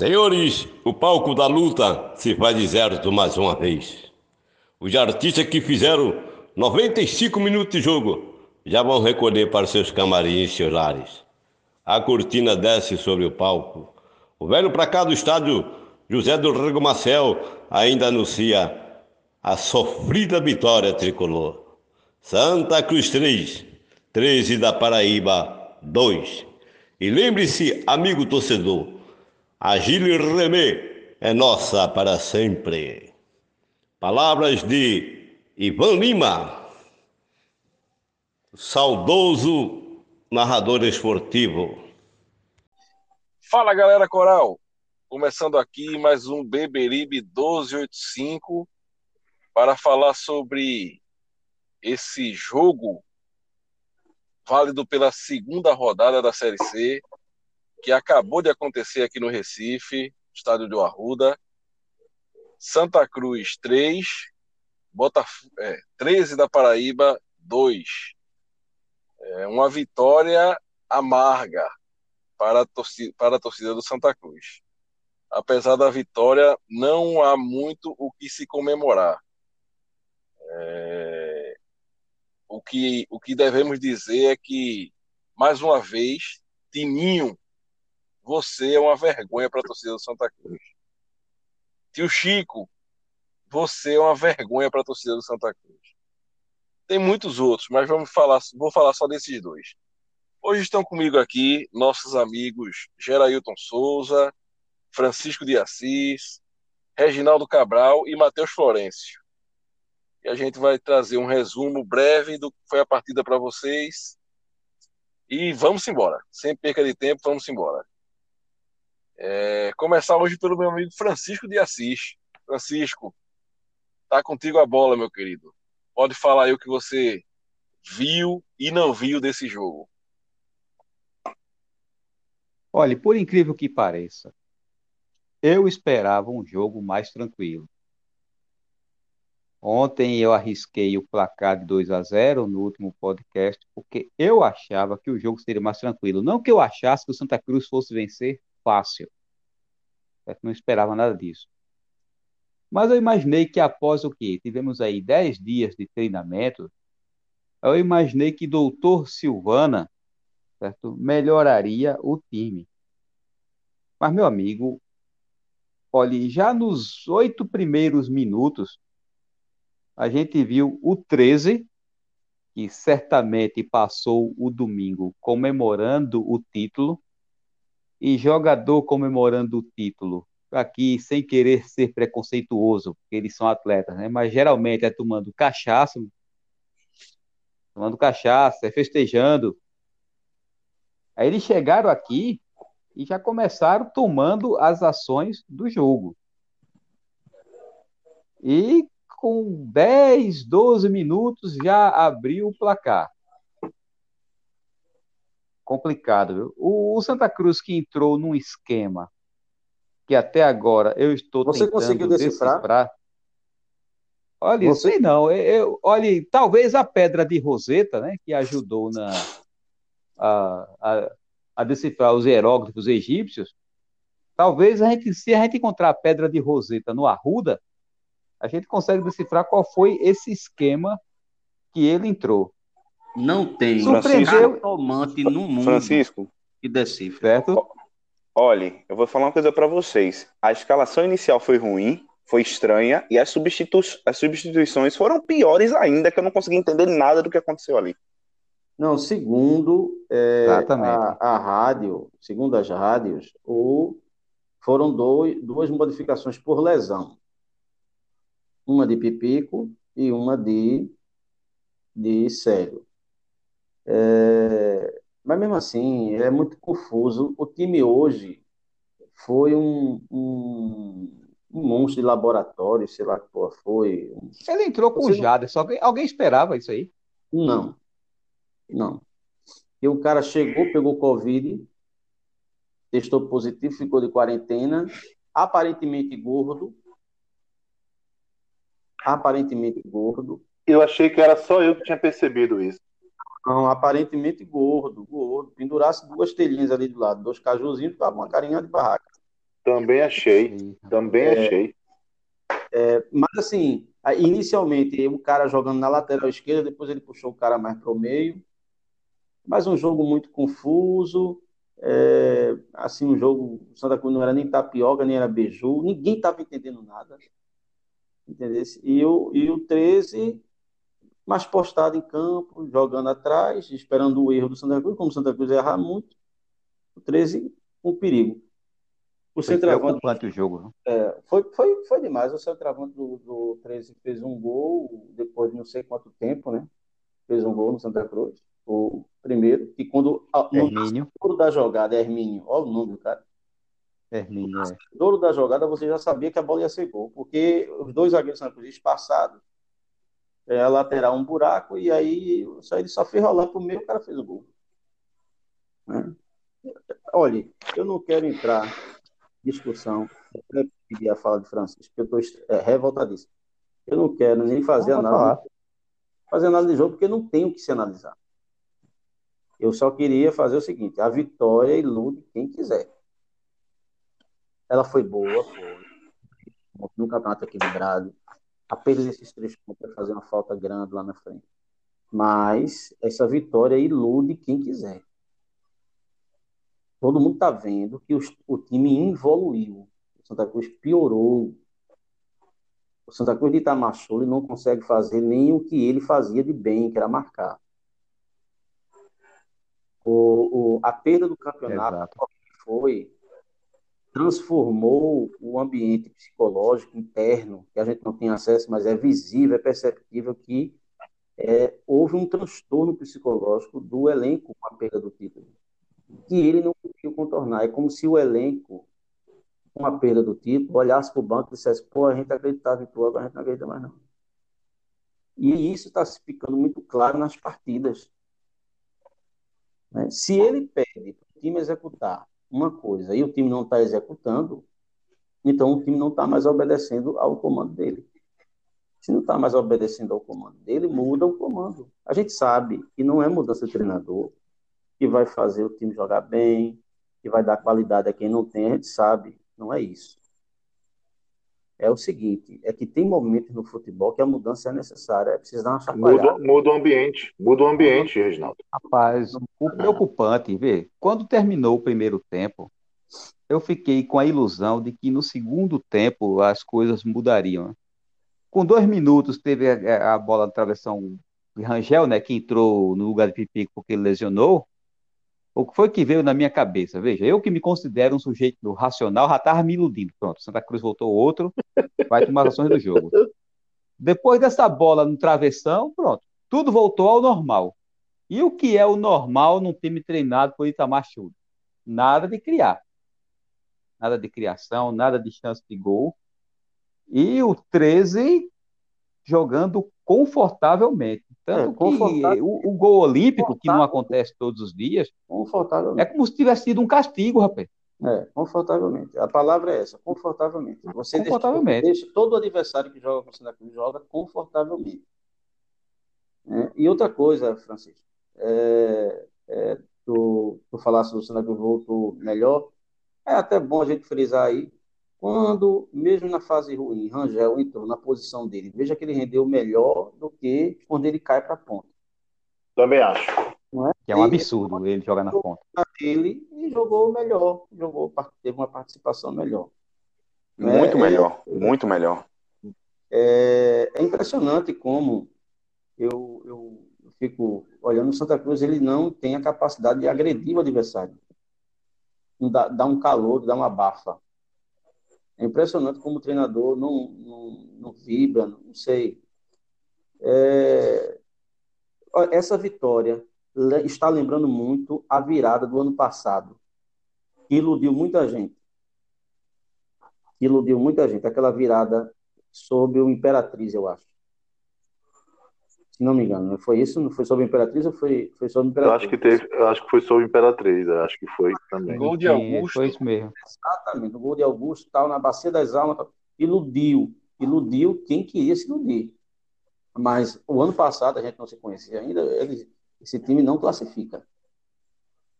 Senhores, o palco da luta se faz deserto mais uma vez. Os artistas que fizeram 95 minutos de jogo já vão recolher para seus camarins e seus lares. A cortina desce sobre o palco o velho pra cá do estádio José do Rego Marcel ainda anuncia a sofrida vitória tricolor. Santa Cruz 3, 13 da Paraíba 2. E lembre-se, amigo torcedor, a Gile Remê é nossa para sempre. Palavras de Ivan Lima, saudoso narrador esportivo. Fala galera coral, começando aqui mais um Beberibe 1285 para falar sobre esse jogo válido pela segunda rodada da Série C que acabou de acontecer aqui no Recife, estádio do Arruda. Santa Cruz 3, Botaf é, 13 da Paraíba 2. É uma vitória amarga para a, torcida, para a torcida do Santa Cruz. Apesar da vitória, não há muito o que se comemorar. É... O, que, o que devemos dizer é que, mais uma vez, Tininho, você é uma vergonha para a torcida do Santa Cruz. Tio Chico, você é uma vergonha para a torcida do Santa Cruz. Tem muitos outros, mas vamos falar, vou falar só desses dois. Hoje estão comigo aqui nossos amigos Gerailton Souza, Francisco de Assis, Reginaldo Cabral e Matheus Florencio. E a gente vai trazer um resumo breve do que foi a partida para vocês. E vamos embora. Sem perca de tempo, vamos embora. É, começar hoje pelo meu amigo Francisco de Assis. Francisco, tá contigo a bola, meu querido. Pode falar aí o que você viu e não viu desse jogo. Olha, por incrível que pareça, eu esperava um jogo mais tranquilo. Ontem eu arrisquei o placar de 2 a 0 no último podcast, porque eu achava que o jogo seria mais tranquilo. Não que eu achasse que o Santa Cruz fosse vencer fácil. Eu não esperava nada disso. Mas eu imaginei que após o que? Tivemos aí 10 dias de treinamento. Eu imaginei que doutor Silvana certo? melhoraria o time. Mas, meu amigo, olhe, já nos oito primeiros minutos, a gente viu o 13, que certamente passou o domingo comemorando o título, e jogador comemorando o título, aqui sem querer ser preconceituoso, porque eles são atletas, né? mas geralmente é tomando cachaça, tomando cachaça, é festejando, Aí eles chegaram aqui e já começaram tomando as ações do jogo. E com 10, 12 minutos já abriu o placar. Complicado, viu? O, Santa Cruz que entrou num esquema que até agora eu estou Você tentando conseguiu decifrar? decifrar. Olha, Você... sei não. Eu, eu, olha, talvez a pedra de Roseta, né, que ajudou na, a, a, a decifrar os hieróglifos egípcios, talvez a gente, se a gente encontrar a pedra de Roseta no Arruda, a gente consegue decifrar qual foi esse esquema que ele entrou. Não tem Surpreendeu... cartomante no mundo Francisco, que decifra. Certo? Olhe, eu vou falar uma coisa para vocês. A escalação inicial foi ruim, foi estranha, e as, substitu... as substituições foram piores ainda, que eu não consegui entender nada do que aconteceu ali. Não, segundo é, a, a, rádio, segundo as rádios, o, foram dois, duas modificações por lesão. Uma de Pipico e uma de, de Célio. É, mas mesmo assim, é muito confuso. O time hoje foi um, um, um, monstro de laboratório, sei lá que porra foi. Ele entrou com o Jada, só que alguém esperava isso aí? Não, não. E o cara chegou, pegou Covid, testou positivo, ficou de quarentena, aparentemente gordo. Aparentemente gordo. Eu achei que era só eu que tinha percebido isso. Não, aparentemente gordo, gordo. Pendurasse duas telhinhas ali do lado, dois cajuzinhos, ficava uma carinha de barraca. Também achei, também é, achei. É, mas assim, inicialmente o cara jogando na lateral esquerda, depois ele puxou o cara mais para o meio. Mas um jogo muito confuso. É, assim, um jogo, o Santa Cruz não era nem tapioca, nem era beiju, ninguém estava entendendo nada. Entendeu? E o, e o 13 mais postado em campo, jogando atrás, esperando o erro do Santa Cruz, como o Santa Cruz errar muito, o 13 um perigo. O centroavante o jogo. É, foi, foi, foi demais. O centroavante do, do 13 fez um gol depois de não sei quanto tempo, né? Fez um gol no Santa Cruz. O primeiro, e quando Hermínio. no da jogada, Hermínio, olha o nome do cara. Hermínio, é. No da jogada, você já sabia que a bola ia ser gol, porque os dois zagueiros Santa Cruz passados é, a lateral um buraco, e aí só ele só fez rolar para o meio, o cara fez o gol. Né? Olha, eu não quero entrar em discussão, eu pedir a fala de Francisco, porque eu estou é, revoltadíssimo. Eu não quero nem fazer análise, fazer análise de jogo, porque não tem o que se analisar. Eu só queria fazer o seguinte: a vitória ilude quem quiser. Ela foi boa, foi. No campeonato equilibrado, apenas esses três pontos vai fazer uma falta grande lá na frente. Mas essa vitória ilude quem quiser. Todo mundo está vendo que o, o time evoluiu. O Santa Cruz piorou. O Santa Cruz de Itamachule não consegue fazer nem o que ele fazia de bem, que era marcar. O, o a perda do campeonato Exato. foi transformou o ambiente psicológico interno, que a gente não tem acesso, mas é visível, é perceptível que é, houve um transtorno psicológico do elenco com a perda do título, que ele não conseguiu contornar. É como se o elenco, com a perda do título, olhasse para o banco e dissesse: pô, a gente acreditava em tu, agora a gente não acredita mais não. E isso está ficando muito claro nas partidas. Né? Se ele pede para o time executar uma coisa e o time não está executando, então o time não está mais obedecendo ao comando dele. Se não está mais obedecendo ao comando dele, muda o comando. A gente sabe que não é mudança de treinador que vai fazer o time jogar bem, que vai dar qualidade a quem não tem, a gente sabe, não é isso. É o seguinte, é que tem momentos no futebol que a mudança é necessária, é preciso dar uma chacoalhada. Muda, muda o ambiente, muda o ambiente, Reginaldo. Rapaz, o preocupante, vê, quando terminou o primeiro tempo, eu fiquei com a ilusão de que no segundo tempo as coisas mudariam. Com dois minutos teve a, a bola na travessão de Rangel, né, que entrou no lugar de Pipico porque ele lesionou, o que foi que veio na minha cabeça? Veja, eu que me considero um sujeito racional, já estava me iludindo. Pronto, Santa Cruz voltou outro, vai tomar as ações do jogo. Depois dessa bola no travessão, pronto, tudo voltou ao normal. E o que é o normal num time treinado por Itamar Chudo? Nada de criar. Nada de criação, nada de chance de gol. E o 13 jogando confortavelmente. Tanto é, que o, o, gol olímpico, que não acontece todos os dias, é como se tivesse sido um castigo, rapaz. É, confortavelmente. A palavra é essa, confortavelmente. Você confortavelmente. Deixa, deixa todo adversário que joga com o Santa Cruz joga confortavelmente. É, e outra coisa, Francisco, é, é, tu, tu falasse do Santa Cruz voltou melhor, é até bom a gente frisar aí quando, mesmo na fase ruim, Rangel entrou na posição dele, veja que ele rendeu melhor do que quando ele cai para a ponta. Também acho. É? Que é um absurdo ele, ele jogar na ponta. Ele e jogou melhor, jogou, teve uma participação melhor. Muito é, melhor, é, muito melhor. É, é impressionante como eu, eu, fico olhando o Santa Cruz, ele não tem a capacidade de agredir o adversário. Dá, dá um calor, dá uma bafa. É impressionante como o treinador não, não, não vibra, não sei. É... Essa vitória está lembrando muito a virada do ano passado, iludiu muita gente. iludiu muita gente. Aquela virada sobre o Imperatriz, eu acho. Se não me engano, foi isso? Não foi sobre o Imperatriz ou foi, foi sobre o Imperatriz? Eu acho que teve, eu acho que foi sobre o Imperatriz, eu acho que foi também. Gol de Augusto. Foi isso mesmo. Exatamente, o gol de Augusto, tal, na Bacia das Almas, tal, iludiu, iludiu quem queria se iludir. Mas o ano passado a gente não se conhecia ainda, ele, esse time não classifica.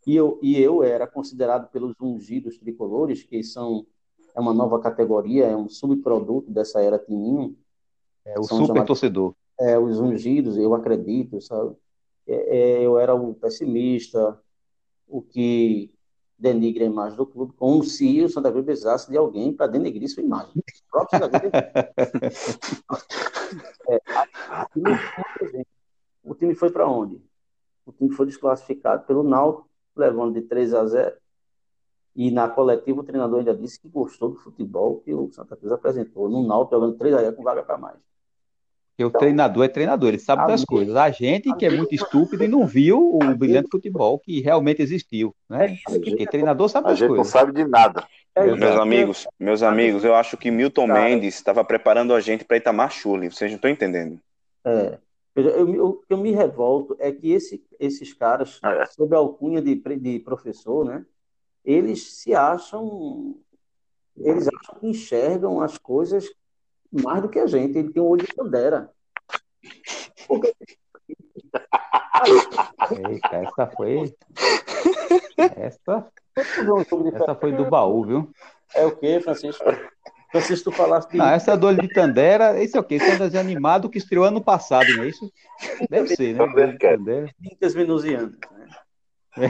E eu, e eu era considerado pelos ungidos tricolores, que são é uma nova categoria, é um subproduto dessa era Tininho. É o super chamados, torcedor. É, os ungidos, eu acredito, sabe? É, é, eu era o pessimista, o que denigra a imagem do clube, como se o Santa Cruz precisasse de alguém para denegrir sua imagem. O próprio Santa Cruz. é, o time foi para onde? O time foi desclassificado pelo Náutico, levando de 3 a 0 e na coletiva o treinador ainda disse que gostou do futebol que o Santa Cruz apresentou. No Náutico jogando 3 a 0 com vaga para mais. Porque então, o treinador é treinador, ele sabe das coisas. A gente que é muito estúpido e não viu o brilhante futebol que realmente existiu, né? É Porque treinador sabe das coisas. A gente não sabe de nada. É meus amigos, meus amigos, eu acho que Milton Cara. Mendes estava preparando a gente para Itamar Chuli. Vocês não estão entendendo. É. Eu, que eu me revolto é que esse, esses caras, ah, é. sob a alcunha de, de professor, né? eles se acham, eles acham que enxergam as coisas mais do que a gente. Ele tem um olho de Pantera. Eita, essa foi. Essa, essa foi do baú, viu? É o que, Francisco? Francisco, tu falaste. Não, essa do olho de Tandera, esse é o quê? Esse é um desenho animado que estreou ano passado, não é isso? Deve ser, né? Tandera. Venusianas, né?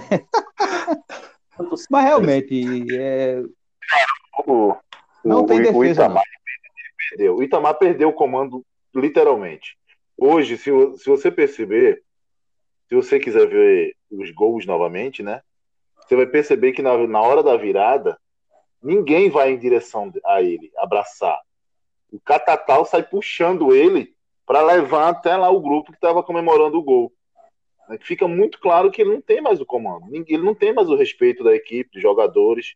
Mas realmente. É... O, não tem defesa. O Itamar, não. Perdeu. o Itamar perdeu o comando, literalmente. Hoje, se, se você perceber, se você quiser ver os gols novamente, né? Você vai perceber que na, na hora da virada, ninguém vai em direção a ele, abraçar. O Catatal sai puxando ele para levar até lá o grupo que estava comemorando o gol. Né, fica muito claro que ele não tem mais o comando, ele não tem mais o respeito da equipe, dos jogadores.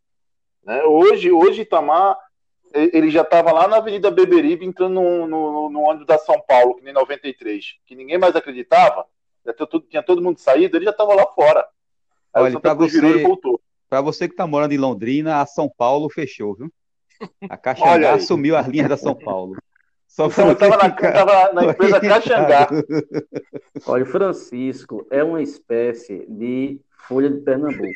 Né? Hoje, hoje Itamar, ele já estava lá na Avenida Beberibe, entrando no, no, no, ônibus da São Paulo, que nem 93, que ninguém mais acreditava, tinha todo mundo saído, ele já estava lá fora. Aí Olha, para você, para você que está morando em Londrina, a São Paulo fechou, viu? A Caixa assumiu as linhas da São Paulo. Só eu tava, na, tava na empresa Caxangá. Olha, o Francisco é uma espécie de Folha de Pernambuco.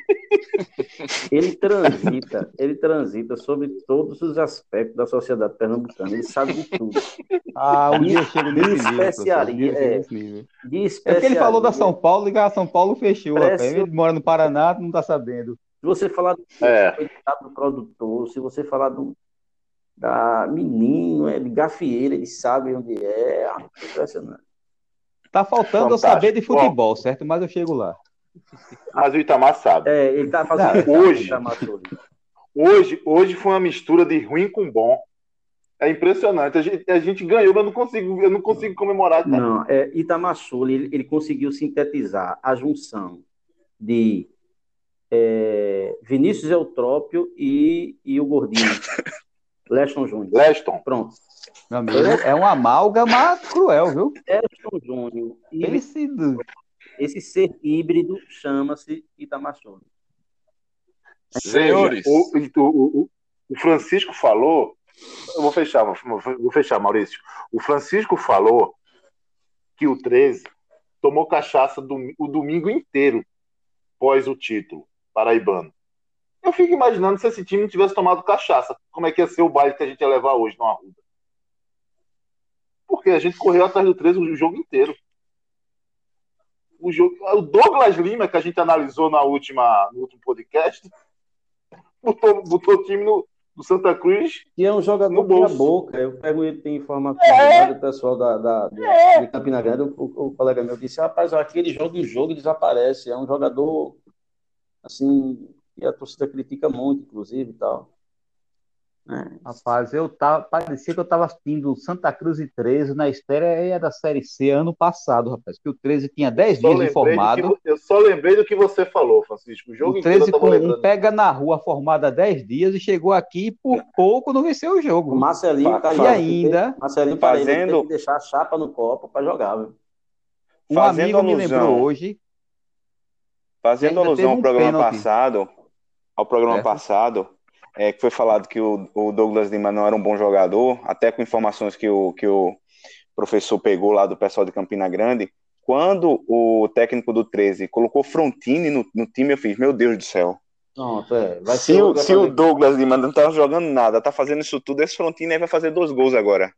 Ele transita, ele transita sobre todos os aspectos da sociedade pernambucana. Ele sabe de tudo. Ah, um dia chega nesse especiaria, é, de especiaria. É que ele falou da São Paulo e a São Paulo fechou. Ele mora no Paraná, não está sabendo. Se você falar do, é. do produtor, se você falar do, da menino, é de gafieira, eles sabem onde é. é impressionante. Tá faltando eu saber de futebol, Bom, certo? Mas eu chego lá. Mas o Itamar sabe. É, ele tá fazendo Não, hoje, hoje, hoje foi uma mistura de ruim com bom. É impressionante. A gente, a gente ganhou, mas eu não consigo, eu não consigo comemorar. Cara. Não, é, Itamar ele, ele conseguiu sintetizar a junção de é, Vinícius Eutrópio e, e o Gordinho. Leston Júnior. Leston. Pronto. Meu amigo, é um amálgama cruel, viu? Leston Júnior. Esse, esse ser híbrido chama-se Itamachone. Senhores. O, o, o, Francisco falou. Eu vou fechar, vou fechar, Maurício. O Francisco falou que o 13 tomou cachaça do, o domingo inteiro pós o título paraibano. Eu fico imaginando se esse time não tivesse tomado cachaça, como é que ia ser o baile que a gente ia levar hoje no Arruda. Porque a gente correu atrás do 13 o jogo inteiro. O, jogo, o Douglas Lima, que a gente analisou na última, no último podcast, botou, botou o time no, do Santa Cruz. Que é um jogador meia boca. Eu pego ele, tem informação é. do pessoal da, da, da é. de Campina Grande. O, o, colega meu disse: rapaz, aquele joga o jogo e desaparece. É um jogador assim, e a torcida critica muito, inclusive, e tal. É. Rapaz, eu tava, parecia que eu estava assistindo Santa Cruz e 13 na estreia da Série C ano passado, rapaz, que o 13 tinha 10 dias de formado. Que, eu só lembrei do que você falou, Francisco. O jogo o 13 com um pega na rua formado há 10 dias e chegou aqui e por pouco não venceu o jogo. O Marcelinho, e ainda Marcelinho fazendo... tem que deixar a chapa no copo para jogar, viu? Um fazendo amigo alusão, me lembrou hoje. Fazendo alusão ao programa pênalti. passado, ao programa é. passado, é, que foi falado que o, o, Douglas Lima não era um bom jogador, até com informações que o, que o professor pegou lá do pessoal de Campina Grande. Quando o técnico do 13 colocou Frontini no, no time, eu fiz, meu Deus do céu. Pronto, é. Se o, se o Douglas Lima não tá jogando nada, tá fazendo isso tudo, esse Frontini vai fazer dois gols agora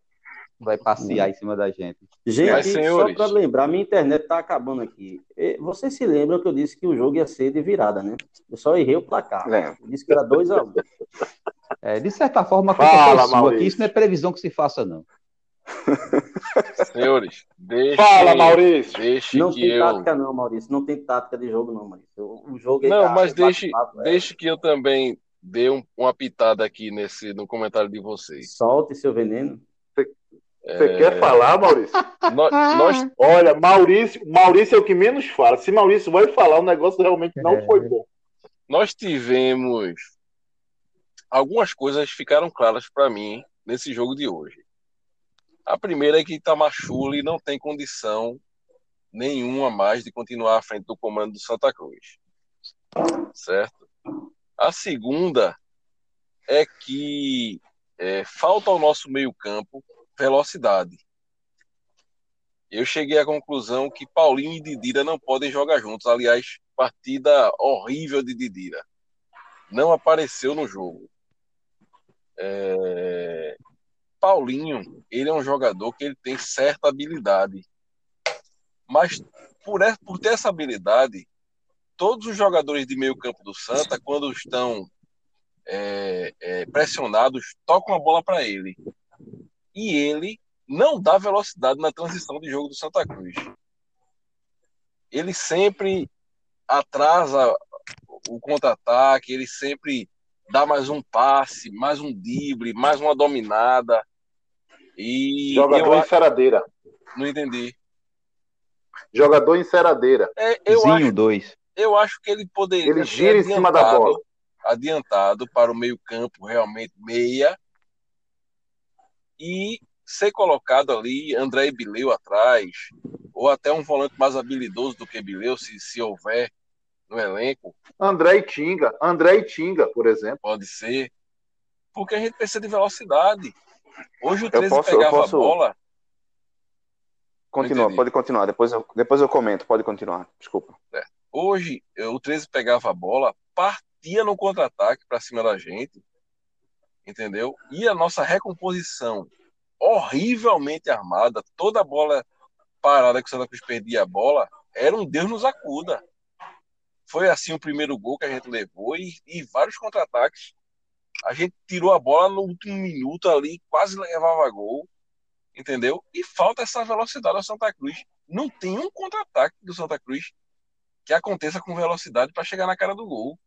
vai passear em cima da gente. Gente, Mas, só para lembrar, minha internet tá acabando aqui. Vocês se lembram que eu disse que o jogo ia ser de virada, né? Eu só errei o placar. É. Eu disse que era 2x1. Um. É, de certa forma, Fala, sua, aqui, isso não é previsão que se faça, não. Senhores, deixe, Fala, Maurício. Deixe não que tem eu... tática, não, Maurício. Não tem tática de jogo, não, Maurício. O jogo é Não, mas deixe, é. deixe que eu também dê um, uma pitada aqui nesse, no comentário de vocês. Solte seu veneno. Você é... quer falar, Maurício? nós, nós... Olha, Maurício, Maurício é o que menos fala. Se Maurício vai falar, o negócio realmente não é... foi bom. Nós tivemos algumas coisas ficaram claras para mim nesse jogo de hoje. A primeira é que Itamachule não tem condição nenhuma mais de continuar à frente do comando do Santa Cruz. Certo? A segunda é que é, falta ao nosso meio-campo velocidade. Eu cheguei à conclusão que Paulinho e Didira não podem jogar juntos. Aliás, partida horrível de Didira. Não apareceu no jogo. É... Paulinho, ele é um jogador que ele tem certa habilidade. Mas por, por ter essa habilidade, todos os jogadores de meio campo do Santa, quando estão é, é, pressionados, tocam a bola para ele e ele não dá velocidade na transição de jogo do Santa Cruz. Ele sempre atrasa o contra-ataque, ele sempre dá mais um passe, mais um drible, mais uma dominada. E Jogador eu... enceradeira. Não entendi. Jogador enceradeira. É, eu Zinho acho, dois. Eu acho que ele poderia. Ele gira em cima da bola. Adiantado para o meio-campo, realmente meia, e ser colocado ali André Bileu atrás, ou até um volante mais habilidoso do que Bileu, se, se houver no elenco. André e Tinga, André e Tinga, por exemplo. Pode ser. Porque a gente precisa de velocidade. Hoje o 13 posso, pegava posso... a bola. Continua, pode continuar. Depois eu, depois eu comento, pode continuar. Desculpa. É. Hoje o 13 pegava a bola, partia no contra-ataque para cima da gente entendeu? E a nossa recomposição horrivelmente armada, toda a bola parada que o Santa Cruz perdia a bola, era um Deus nos acuda. Foi assim o primeiro gol que a gente levou e, e vários contra-ataques. A gente tirou a bola no último minuto ali, quase levava gol, entendeu? E falta essa velocidade ao Santa Cruz. Não tem um contra-ataque do Santa Cruz que aconteça com velocidade para chegar na cara do gol.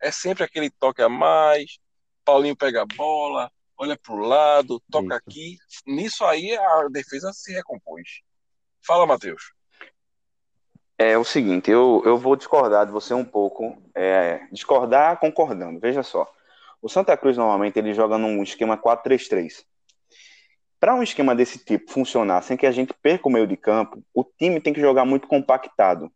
É sempre aquele toque a mais, Paulinho pega a bola, olha para o lado, toca Isso. aqui. Nisso aí a defesa se recompôs. Fala, Matheus. É o seguinte, eu, eu vou discordar de você um pouco. É, discordar concordando. Veja só. O Santa Cruz normalmente ele joga num esquema 4-3-3. Para um esquema desse tipo funcionar sem que a gente perca o meio de campo, o time tem que jogar muito compactado.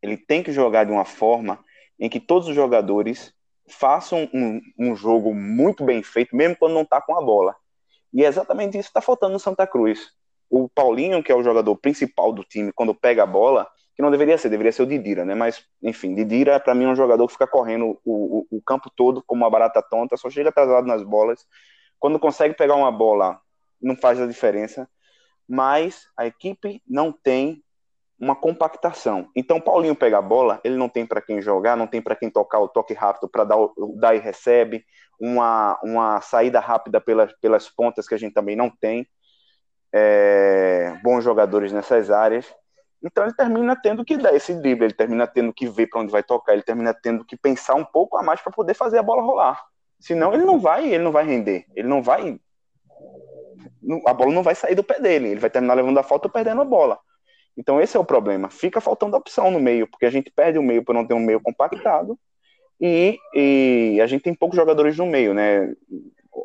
Ele tem que jogar de uma forma em que todos os jogadores façam um, um jogo muito bem feito, mesmo quando não está com a bola. E é exatamente isso que está faltando no Santa Cruz. O Paulinho, que é o jogador principal do time, quando pega a bola, que não deveria ser, deveria ser o Didira, né? Mas, enfim, Didira, para mim, é um jogador que fica correndo o, o, o, campo todo como uma barata tonta, só chega atrasado nas bolas. Quando consegue pegar uma bola, não faz a diferença. Mas a equipe não tem uma compactação. Então, Paulinho pega a bola, ele não tem para quem jogar, não tem para quem tocar o toque rápido para dar, dar e recebe, uma, uma saída rápida pelas, pelas pontas que a gente também não tem. É, bons jogadores nessas áreas. Então ele termina tendo que dar esse drible, ele termina tendo que ver para onde vai tocar, ele termina tendo que pensar um pouco a mais para poder fazer a bola rolar. Senão ele não vai, ele não vai render. Ele não vai. A bola não vai sair do pé dele. Ele vai terminar levando a falta perdendo a bola. Então esse é o problema. Fica faltando opção no meio, porque a gente perde o meio por não ter um meio compactado. E, e a gente tem poucos jogadores no meio, né?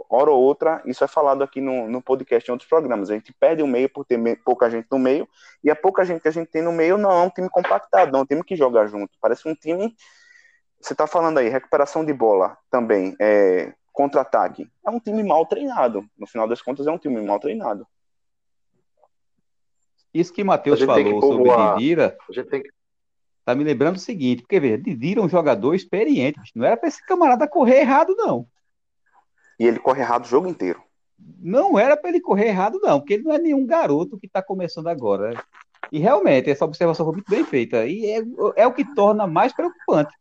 hora ou outra, isso é falado aqui no, no podcast em outros programas. A gente perde o meio por ter me, pouca gente no meio, e a pouca gente que a gente tem no meio não é um time compactado, não é um time que joga junto. Parece um time. Você está falando aí, recuperação de bola também, é, contra-ataque. É um time mal treinado. No final das contas, é um time mal treinado. Isso que Matheus falou que sobre Didira. Que... Tá me lembrando o seguinte, porque veja, Didira é um jogador experiente, não era para esse camarada correr errado, não. E ele corre errado o jogo inteiro. Não era para ele correr errado, não, porque ele não é nenhum garoto que está começando agora. E realmente, essa observação foi muito bem feita. E é, é o que torna mais preocupante.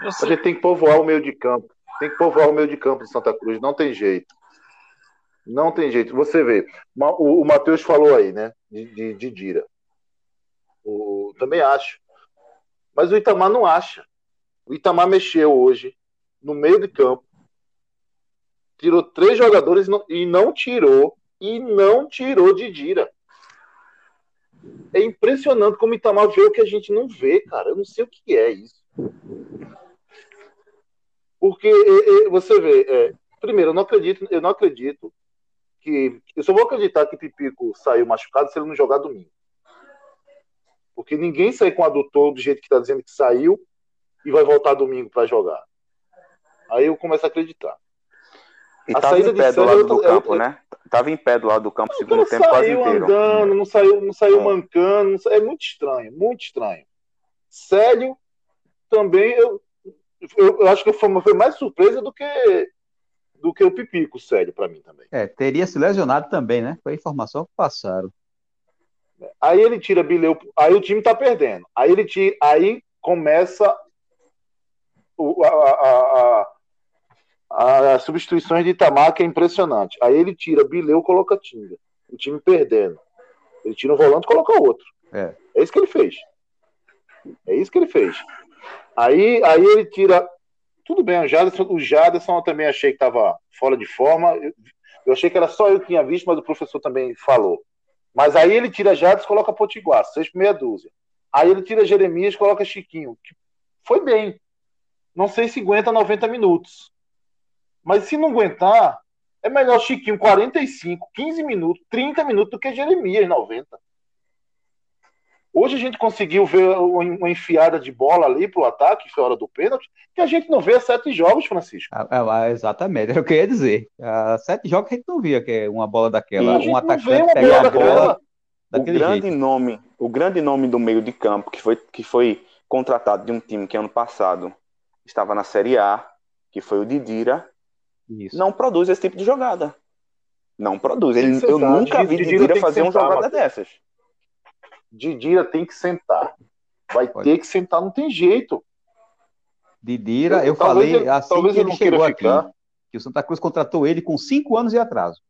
A gente tem que povoar o meio de campo. Tem que povoar o meio de campo de Santa Cruz. Não tem jeito. Não tem jeito. Você vê. O, o Matheus falou aí, né? De, de, de Dira. O, também acho. Mas o Itamar não acha. O Itamar mexeu hoje no meio de campo, tirou três jogadores e não tirou, e não tirou de Dira. É impressionante como o Itamar vê o que a gente não vê, cara. Eu não sei o que é isso. Porque você vê, é, primeiro, eu não acredito, eu não acredito que. Eu só vou acreditar que Pipico saiu machucado se ele não jogar domingo. Porque ninguém sai com o adutor do jeito que está dizendo que saiu e vai voltar domingo para jogar. Aí eu começo a acreditar. E a tava em pé do lado do campo, né? Tava em pé do lado do campo, segundo tempo quase inteiro. andando, não saiu, não saiu é. mancando, é muito estranho, muito estranho. Célio também, eu, eu, acho que foi, foi mais surpresa do que do que o Pipico, Célio, para mim também. É, teria se lesionado também, né? Foi a informação que passaram. Aí ele tira Bileu, aí o time tá perdendo. Aí ele tira, aí começa o, a, a, a as substituições de Itamar, que é impressionante. Aí ele tira Bileu, coloca Tinga. O time perdendo. Ele tira um volante e coloca outro. É. é isso que ele fez. É isso que ele fez. Aí, aí ele tira. Tudo bem, o Jaderson, o Jaderson eu também achei que estava fora de forma. Eu, eu, achei que era só eu que tinha visto, mas o professor também falou. Mas aí ele tira Jaderson e coloca Potiguar, seis por meia dúzia. Aí ele tira Jeremias e coloca Chiquinho. Foi bem. Não sei se aguenta 90 minutos. Mas se não aguentar, é melhor Chiquinho 45, 15 minutos, 30 minutos do que Jeremias 90. Hoje a gente conseguiu ver uma enfiada de bola ali pro ataque, foi hora do pênalti, que a gente não vê há sete jogos, Francisco. Ah, exatamente, é o que eu ia dizer. Há sete jogos a gente não via que é uma bola daquela, um atacante pegar a bola. O grande jeito. nome, o grande nome do meio de campo que foi, que foi contratado de um time que ano passado estava na Série A, que foi o Didira, isso. não produz esse tipo de jogada. Não produz. Ele, eu nunca vi Didira, Didira fazer uma jogada dessas. Didira tem que sentar. Vai Pode. ter que sentar, não tem jeito. Didira, eu, eu falei ele, assim que ele, chegou aqui, ficar. que o Santa Cruz contratou ele com cinco anos de atraso.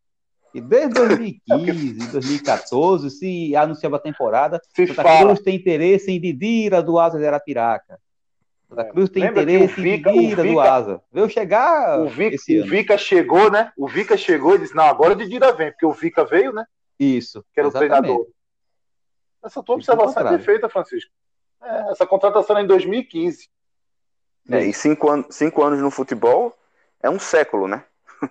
E desde 2015, 2014, se anunciava a temporada, se Santa fala. Cruz tem interesse em Didira do Asa de Arapiraca. Santa é. Cruz tem Lembra interesse Vica, em Didira do Asa. Veio chegar. O Vica, o Vica chegou, né? O Vica chegou e disse: Não, agora o Didira vem, porque o Vica veio, né? Isso. Que era exatamente. o treinador. Essa tua observação é perfeita, Francisco. É, essa contratação é em 2015. É, e cinco, an cinco anos no futebol é um século, né?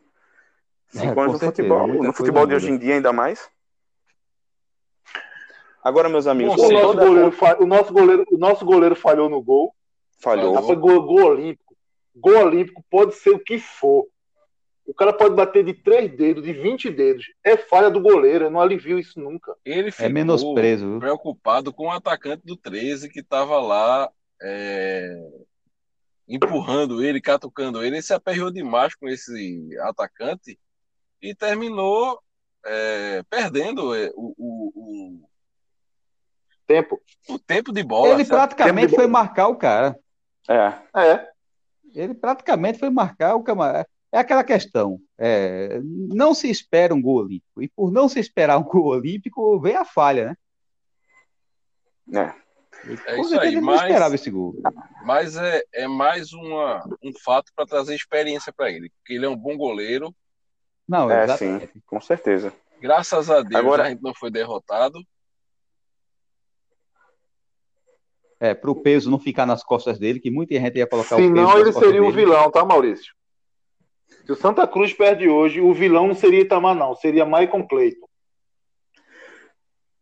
cinco é, anos no certeza, futebol. No futebol de hoje em dia, ainda mais. Agora, meus amigos. o, nosso goleiro, o, nosso goleiro, o nosso goleiro falhou no gol. Falhou. Foi gol, gol olímpico. Gol olímpico pode ser o que for. O cara pode bater de três dedos, de 20 dedos. É falha do goleiro, eu não alivio isso nunca. Ele é ficou é menosprezo, preocupado com o atacante do 13 que estava lá é... empurrando ele, catucando ele. Ele se aperreou demais com esse atacante e terminou é... perdendo é, o, o, o, tempo. O tempo de bola. Ele praticamente foi marcar o cara. É. É. Ele praticamente foi marcar o camarada. É aquela questão. É, não se espera um gol olímpico. E por não se esperar um gol olímpico, vem a falha, né? É. É isso aí, mas, esperava esse gol. mas é, é mais uma, um fato para trazer experiência para ele, porque ele é um bom goleiro. Não, é sim, com certeza. Graças a Deus Agora... a gente não foi derrotado. É, para o peso não ficar nas costas dele, que muita gente ia colocar Senão o peso. Senão ele seria o vilão, tá, Maurício? Se o Santa Cruz perde hoje, o vilão não seria Itamar, não, seria Maicon Cleiton.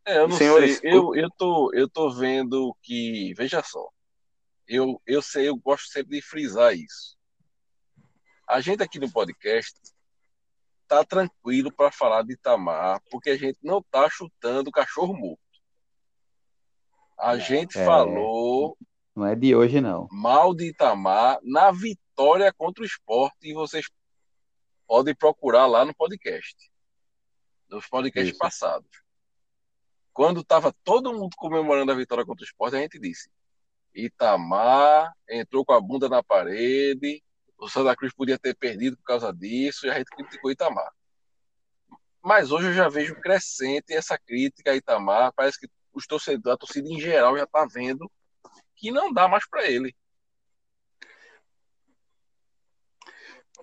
É, eu não Senhores, sei. Eu, eu, tô, eu tô vendo que. Veja só. Eu, eu sei, eu gosto sempre de frisar isso. A gente aqui no podcast tá tranquilo para falar de Itamar, porque a gente não tá chutando cachorro morto. A gente é, falou. Não é de hoje, não. Mal de Itamar na vitória contra o esporte, e vocês podem procurar lá no podcast. Nos podcasts Isso. passados. Quando estava todo mundo comemorando a vitória contra o esporte, a gente disse: Itamar entrou com a bunda na parede, o Santa Cruz podia ter perdido por causa disso, e a gente criticou Itamar. Mas hoje eu já vejo crescente essa crítica a Itamar. Parece que os torcedores, a torcida em geral já está vendo que não dá mais para ele.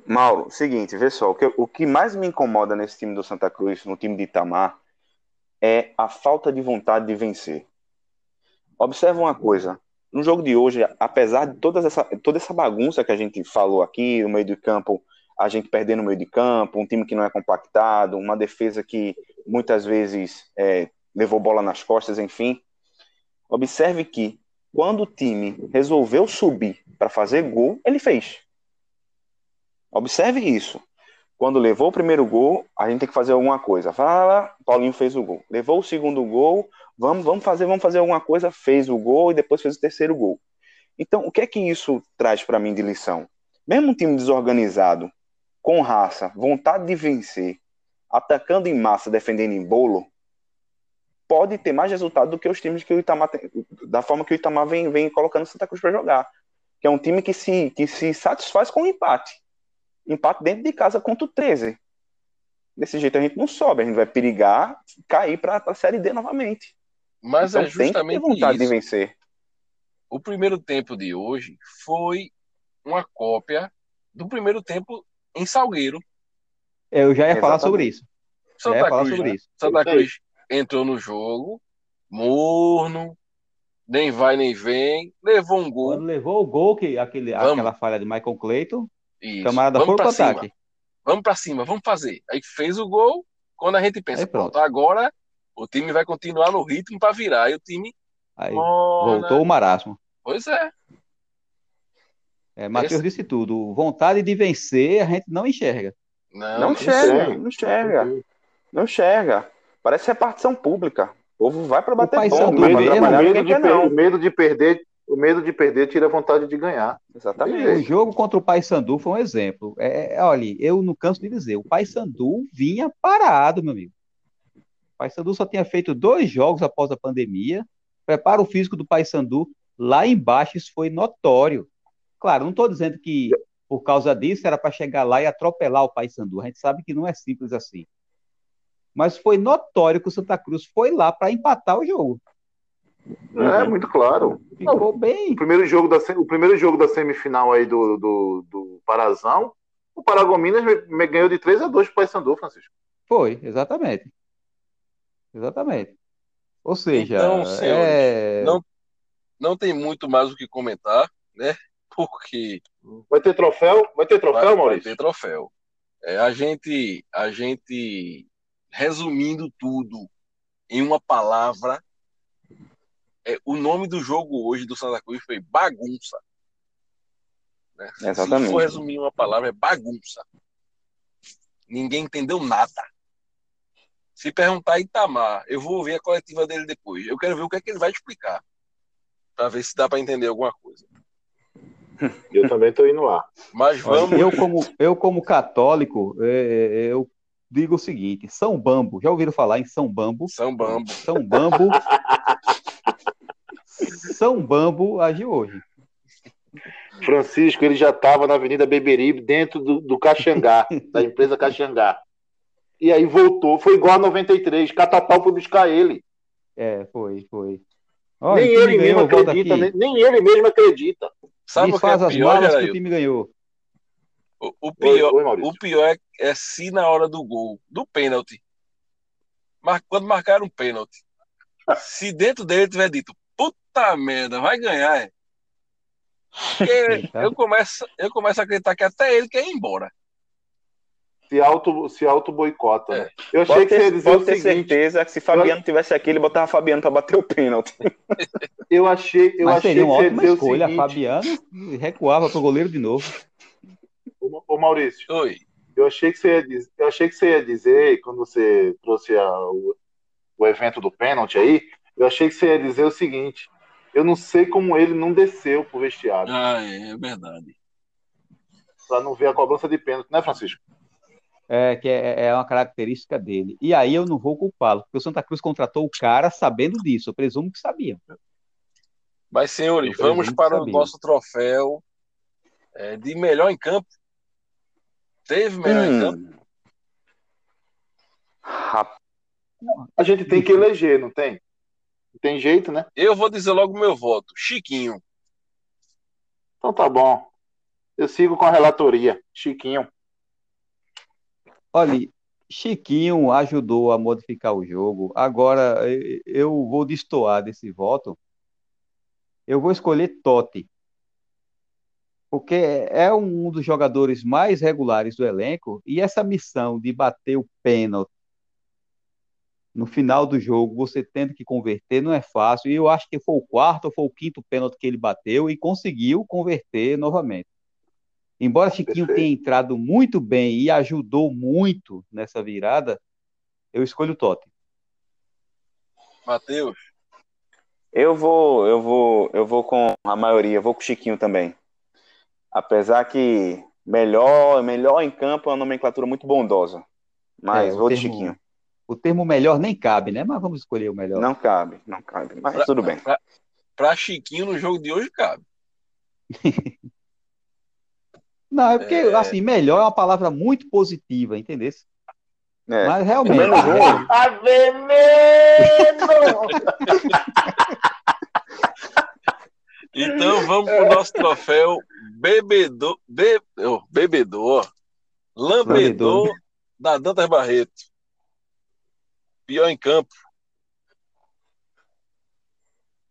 Mauro, seguinte, vê só, o que, o que mais me incomoda nesse time do Santa Cruz, no time de Itamar, é a falta de vontade de vencer. Observa uma coisa, no jogo de hoje, apesar de toda essa, toda essa bagunça que a gente falou aqui, no meio de campo, a gente perdendo no meio de campo, um time que não é compactado, uma defesa que muitas vezes é, levou bola nas costas, enfim. Observe que quando o time resolveu subir para fazer gol, ele fez. Observe isso. Quando levou o primeiro gol, a gente tem que fazer alguma coisa. Fala, Paulinho fez o gol. Levou o segundo gol, vamos, vamos fazer, vamos fazer alguma coisa, fez o gol e depois fez o terceiro gol. Então, o que é que isso traz para mim de lição? Mesmo um time desorganizado, com raça, vontade de vencer, atacando em massa, defendendo em bolo, pode ter mais resultado do que os times que o Itamar tem, da forma que o Itamar vem, vem colocando Santa Cruz para jogar. Que é um time que se, que se satisfaz com o empate empate dentro de casa contra o 13. Desse jeito a gente não sobe, a gente vai perigar cair para a Série D novamente. Mas então, é justamente tem que ter vontade isso. de vencer. O primeiro tempo de hoje foi uma cópia do primeiro tempo em Salgueiro. Eu já ia Exatamente. falar sobre isso. Santa já ia falar Cruz, sobre isso. Santa Cruz entrou no jogo, morno, nem vai nem vem, levou um gol. Quando levou o gol, que aquele, aquela falha de Michael Clayton, isso. Camarada vamos para cima. Ataque. Vamos para cima, vamos fazer. Aí fez o gol. Quando a gente pensa, Aí, pronto. agora o time vai continuar no ritmo para virar. Aí o time. Aí, voltou o marasmo. Pois é. É, Matheus Esse... disse tudo. Vontade de vencer a gente não enxerga. Não, não enxerga, não enxerga. Não enxerga. Parece repartição pública. O povo vai para bater ponto. Medo, medo, de, medo de perder o medo de perder tira a vontade de ganhar. Exatamente. O jogo contra o Paysandu foi um exemplo. É, é, olha, eu não canso de dizer, o Paysandu vinha parado, meu amigo. O Paysandu só tinha feito dois jogos após a pandemia. Preparo físico do Paysandu lá embaixo, isso foi notório. Claro, não estou dizendo que por causa disso era para chegar lá e atropelar o Paysandu. A gente sabe que não é simples assim. Mas foi notório que o Santa Cruz foi lá para empatar o jogo. É, muito claro. Ficou bem. O primeiro jogo da, o primeiro jogo da semifinal aí do, do, do Parazão, o Paragominas me, ganhou de 3 a 2 para o Paysandu, Francisco. Foi, exatamente. Exatamente. Ou seja, então, senhores, é... não, não tem muito mais o que comentar, né? Porque. Vai ter troféu? Vai ter troféu, vai, Maurício? Vai ter troféu. É, a gente, a gente, resumindo tudo em uma palavra, é, o nome do jogo hoje do Santa Cruz foi bagunça. Né? Exatamente. Se for resumir uma palavra, é bagunça. Ninguém entendeu nada. Se perguntar Itamar, eu vou ver a coletiva dele depois. Eu quero ver o que é que ele vai explicar. Para ver se dá para entender alguma coisa. Eu também estou indo lá. Mas vamos. Eu, como, eu, como católico, é, é, eu digo o seguinte: São Bambo, já ouviram falar em São Bambo? São Bambo. São Bambo São Bambo agiu hoje. Francisco, ele já estava na Avenida Beberibe, dentro do, do Caxangá, da empresa Caxangá. E aí voltou, foi igual a 93, Catatal foi buscar ele. É, foi, foi. Olha, nem ele mesmo acredita, nem, nem, ele mesmo acredita. Sabe o que é as pior, malas que o time ganhou. O, o pior, oi, oi, o pior é, é se na hora do gol, do pênalti, mar, quando marcaram um pênalti, se dentro dele tiver dito, puta merda, vai ganhar, é. Porque eu começo, eu começo a acreditar que até ele quer ir embora. Se auto, se auto boicota. É. Eu achei pode que ter, você ia dizer pode o ter seguinte, certeza que se Fabiano eu... tivesse aqui, ele botava Fabiano para bater o pênalti. eu achei, eu Mas achei seria uma ótima escolha. Seguinte... Fabiano recuava para o goleiro de novo. Ô, ô Maurício. Oi. Eu achei que você ia dizer, eu achei que você ia dizer quando você trouxe a, o, o evento do pênalti aí, eu achei que você ia dizer o seguinte: eu não sei como ele não desceu pro vestiário. Ah, é, é verdade. Para não ver a cobrança de pênalti, né, Francisco? É, que é, é uma característica dele. E aí eu não vou culpá-lo, porque o Santa Cruz contratou o cara sabendo disso, eu presumo que sabia. Mas, senhores, vamos para o nosso troféu é, de melhor em campo. Teve melhor hum. em campo? A gente tem que eleger, não tem? Tem jeito, né? Eu vou dizer logo o meu voto. Chiquinho. Então tá bom. Eu sigo com a relatoria. Chiquinho. Olha, Chiquinho ajudou a modificar o jogo. Agora eu vou destoar desse voto. Eu vou escolher Totti. Porque é um dos jogadores mais regulares do elenco e essa missão de bater o pênalti no final do jogo, você tendo que converter, não é fácil. E eu acho que foi o quarto ou foi o quinto pênalti que ele bateu e conseguiu converter novamente. Embora Chiquinho Perfeito. tenha entrado muito bem e ajudou muito nessa virada, eu escolho o Totti. Matheus. Eu vou, eu vou, eu vou com a maioria, eu vou com o Chiquinho também. Apesar que melhor, melhor em campo é uma nomenclatura muito bondosa. Mas é, vou termo, de Chiquinho. O termo melhor nem cabe, né? Mas vamos escolher o melhor. Não cabe, não cabe. Mas pra, tudo bem. Para Chiquinho no jogo de hoje cabe. não, é porque, é... assim, melhor é uma palavra muito positiva, entendeu? É. Mas realmente. É a veneno! então vamos pro nosso troféu bebedor, be, oh, bebedor, lambedor, lambedor da Dantas Barreto. Pior em campo.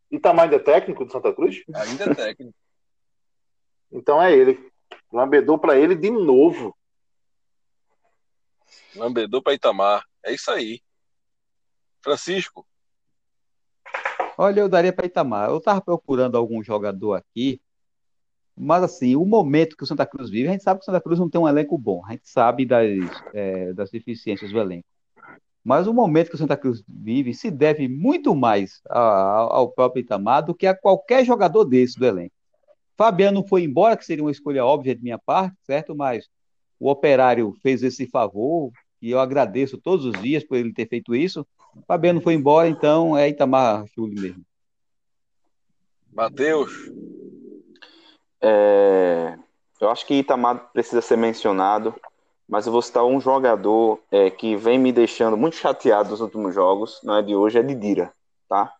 Itamar ainda é técnico do Santa Cruz? Ainda é técnico. então é ele. Lambedou para ele de novo. Lambedou para Itamar. É isso aí. Francisco. Olha, eu daria para Itamar. Eu estava procurando algum jogador aqui, mas assim, o momento que o Santa Cruz vive, a gente sabe que o Santa Cruz não tem um elenco bom. A gente sabe das, é, das deficiências do elenco. Mas o momento que o Santa Cruz vive se deve muito mais ao próprio Itamar do que a qualquer jogador desse do elenco. Fabiano foi embora, que seria uma escolha óbvia de minha parte, certo? Mas o operário fez esse favor e eu agradeço todos os dias por ele ter feito isso. Fabiano foi embora, então é Itamar Chuli mesmo. Matheus. É, eu acho que Itamar precisa ser mencionado mas eu vou citar um jogador é, que vem me deixando muito chateado nos últimos jogos, não é de hoje, é de Dira, tá?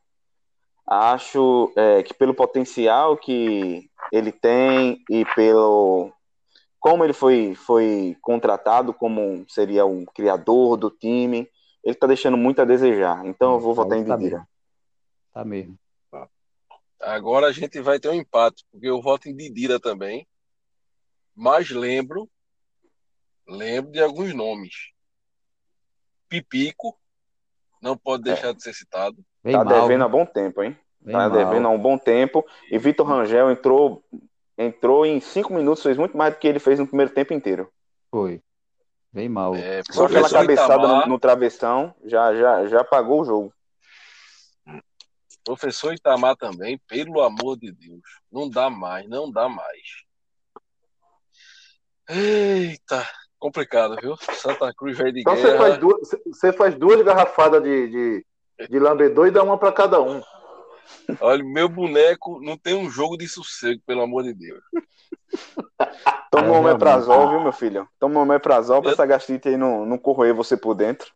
Acho é, que pelo potencial que ele tem e pelo como ele foi, foi contratado como seria um criador do time, ele tá deixando muito a desejar. Então eu vou votar em tá Didira. Mesmo. Tá mesmo. Agora a gente vai ter um empate, porque eu voto em Didira também. Mas lembro lembro de alguns nomes. Pipico, não pode deixar é. de ser citado. Vem tá mal, devendo há bom tempo, hein? Tá mal. devendo há um bom tempo. E Vitor Rangel entrou, entrou em cinco minutos, fez muito mais do que ele fez no primeiro tempo inteiro. Foi. Bem mal. É, Só aquela cabeçada Itamar, no, no, travessão já, já, já apagou o jogo. Professor Itamar também, pelo amor de Deus. Não dá mais, não dá mais. Eita, complicado, viu? Santa Cruz velho de então guerra. Você faz duas, você faz duas garrafadas de, de, de lambedor e dá uma para cada um. Olha, meu boneco não tem um jogo de sossego, pelo amor de Deus. Toma um omeprazol, viu, meu filho? Toma um omeprazol pra eu... essa gastrite aí não, não corroer você por dentro.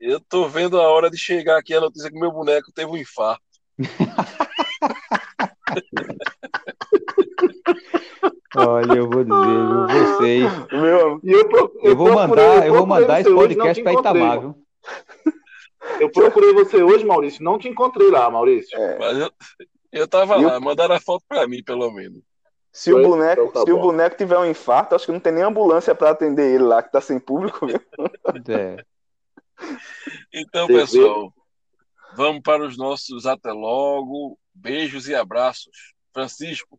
Eu tô vendo a hora de chegar aqui a notícia que meu boneco teve um infarto. Olha, eu vou dizer, vocês. Meu, eu, eu, eu, vou mandar, eu, vou mandar esse podcast para Itamar, viu? Eu procurei você hoje, Maurício. Não te encontrei lá, Maurício. É. Mas eu, eu tava lá, mandaram a foto para mim, pelo menos. Se, o boneco, então tá se o boneco tiver um infarto, acho que não tem nem ambulância para atender ele lá, que tá sem público, viu? É. Então, pessoal, vamos para os nossos até logo. Beijos e abraços. Francisco.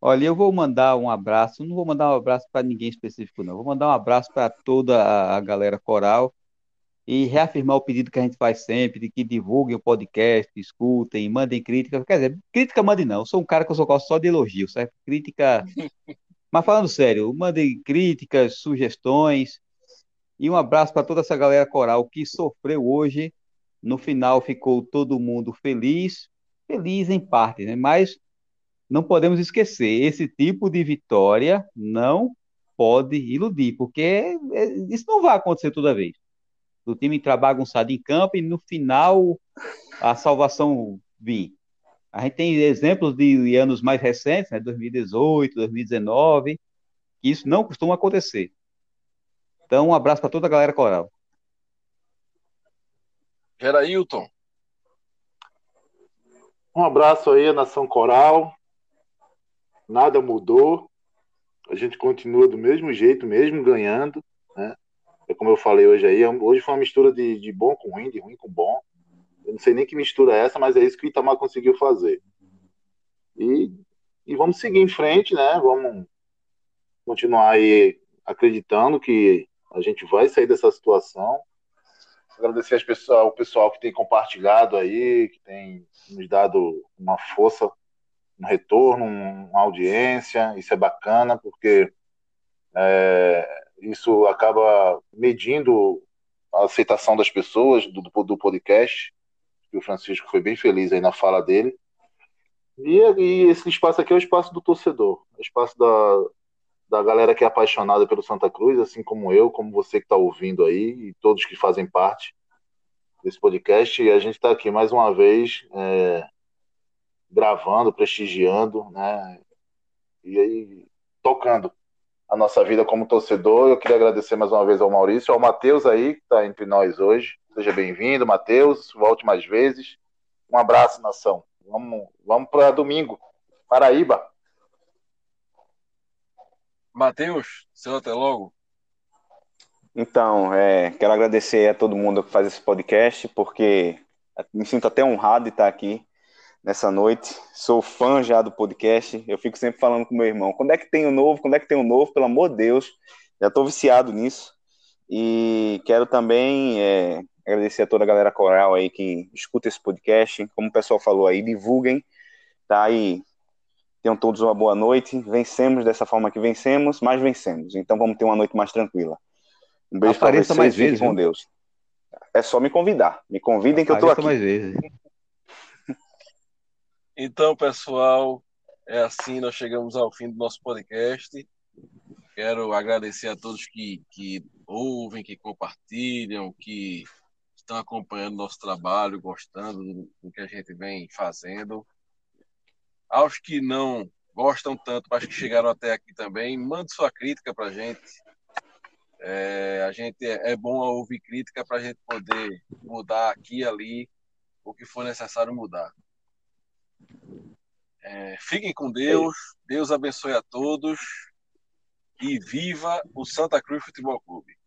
Olha, eu vou mandar um abraço, não vou mandar um abraço para ninguém específico, não. Vou mandar um abraço para toda a galera coral e reafirmar o pedido que a gente faz sempre, de que divulguem o podcast, escutem, mandem crítica. Quer dizer, crítica mande não, eu sou um cara que eu só gosto só de elogio, certo? Crítica. Mas falando sério, mandem críticas, sugestões. E um abraço para toda essa galera coral que sofreu hoje. No final ficou todo mundo feliz, feliz em parte, né? Mas não podemos esquecer, esse tipo de vitória não pode iludir, porque é, isso não vai acontecer toda vez. O time entrar bagunçado em campo e no final a salvação vir. A gente tem exemplos de anos mais recentes, né, 2018, 2019, que isso não costuma acontecer. Então, um abraço para toda a galera coral. Gerailton. Um abraço aí à Nação Coral nada mudou, a gente continua do mesmo jeito, mesmo ganhando, né? É como eu falei hoje aí, hoje foi uma mistura de, de bom com ruim, de ruim com bom. Eu não sei nem que mistura é essa, mas é isso que o Itamar conseguiu fazer. E, e vamos seguir em frente, né? Vamos continuar aí acreditando que a gente vai sair dessa situação. Agradecer as pessoas, ao pessoal que tem compartilhado aí, que tem nos dado uma força um retorno, uma audiência, isso é bacana, porque é, isso acaba medindo a aceitação das pessoas do, do podcast, o Francisco foi bem feliz aí na fala dele. E, e esse espaço aqui é o espaço do torcedor, é o espaço da, da galera que é apaixonada pelo Santa Cruz, assim como eu, como você que está ouvindo aí, e todos que fazem parte desse podcast. E a gente está aqui mais uma vez é, gravando, prestigiando, né? E aí tocando a nossa vida como torcedor. Eu queria agradecer mais uma vez ao Maurício, ao Matheus aí, que está entre nós hoje. Seja bem-vindo, Matheus. Volte mais vezes. Um abraço, nação. Vamos, vamos para domingo. Paraíba. Matheus, seu até logo. Então, é, quero agradecer a todo mundo que faz esse podcast, porque me sinto até honrado de estar aqui nessa noite. Sou fã já do podcast. Eu fico sempre falando com meu irmão: quando é que tem o novo? Quando é que tem o novo? Pelo amor de Deus, já estou viciado nisso. E quero também é, agradecer a toda a galera coral aí que escuta esse podcast. Como o pessoal falou aí, divulguem, tá? E tenham todos uma boa noite. Vencemos dessa forma que vencemos, mas vencemos. Então vamos ter uma noite mais tranquila. Um beijo para vocês. mais vezes, com Deus. É só me convidar. Me convidem que eu tô aqui. mais vezes. Então, pessoal, é assim, nós chegamos ao fim do nosso podcast. Quero agradecer a todos que, que ouvem, que compartilham, que estão acompanhando nosso trabalho, gostando do, que a gente vem fazendo. Aos que não gostam tanto, mas que chegaram até aqui também, mande sua crítica para a gente. É, a gente é, é bom ouvir crítica para a gente poder mudar aqui e ali o que for necessário mudar. É, fiquem com Deus, Deus abençoe a todos. E viva o Santa Cruz Futebol Clube.